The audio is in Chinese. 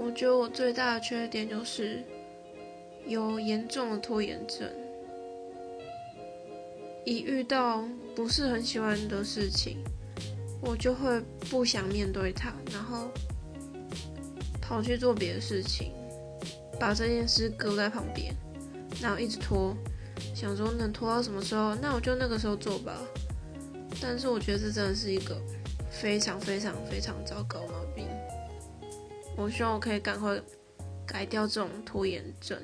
我觉得我最大的缺点就是有严重的拖延症，一遇到不是很喜欢的事情，我就会不想面对它，然后跑去做别的事情，把这件事搁在旁边，然后一直拖，想说能拖到什么时候，那我就那个时候做吧。但是我觉得这真的是一个非常非常非常糟糕的毛病。我希望我可以赶快改掉这种拖延症。